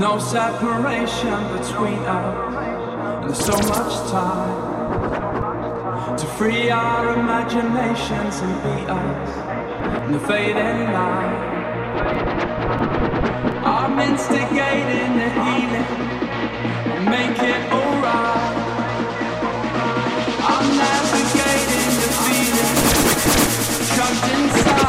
no separation between us, and so much time to free our imaginations and be us in the fading light. I'm instigating the healing, make it alright. I'm navigating the feeling, trapped inside.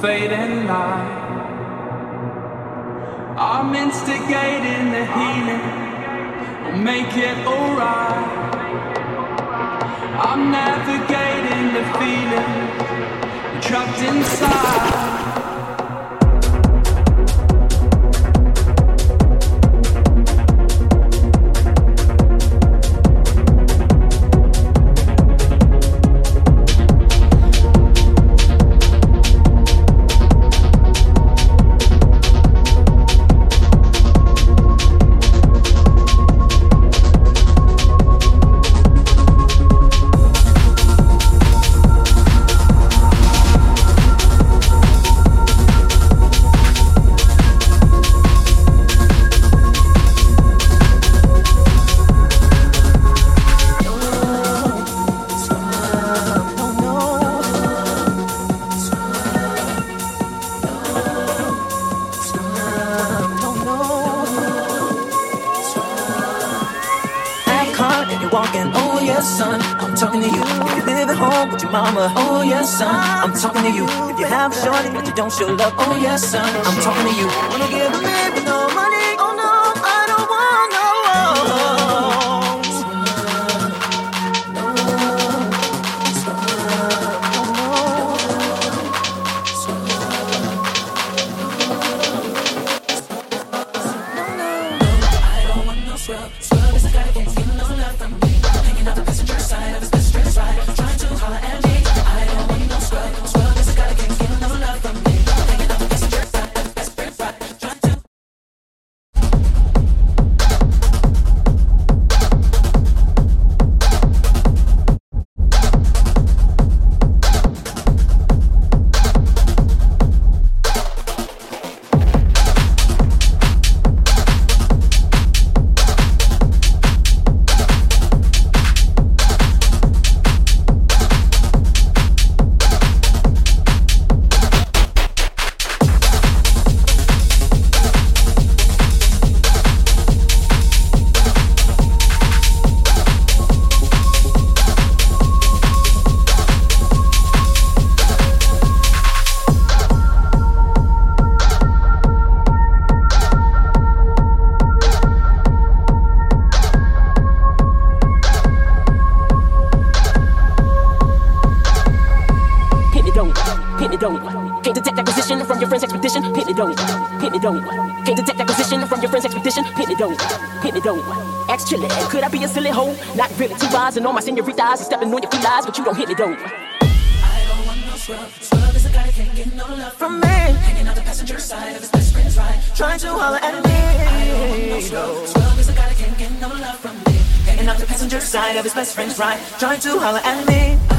fading light. I'm instigating the healing. I'll make it alright. I'm navigating the feeling. Trapped inside. Don't show love? Oh yes, son. I'm talking to you. Wanna give and all my senoritas and stepping on your feet lies, but you don't hit it don't. I don't want no scrub. Scrub is a guy that can't get no love from me. Hanging out the passenger side of his best friend's ride, trying to holler at me. I don't want no scrub. Scrub is a guy that can't get no love from me. Hanging out the passenger side of his best friend's ride, trying to holler at me.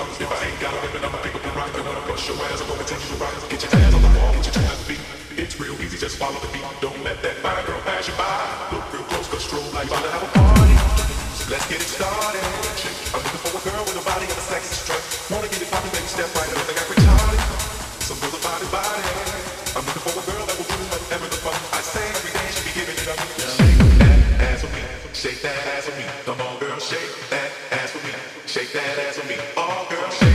If I ain't got pick up I'ma bust your ass. I'm gonna take you to. Get your ass on the wall, your beat. It's real easy, just follow the beat. Don't let that fine girl pass you by. Look real close, cause stroll like you to have a party. Let's get it started. I'm looking for a girl with a body and a sexy strut. Wanna get it poppin', baby, step right up. They got retarded. Some girls are body, body. that's me. All girls.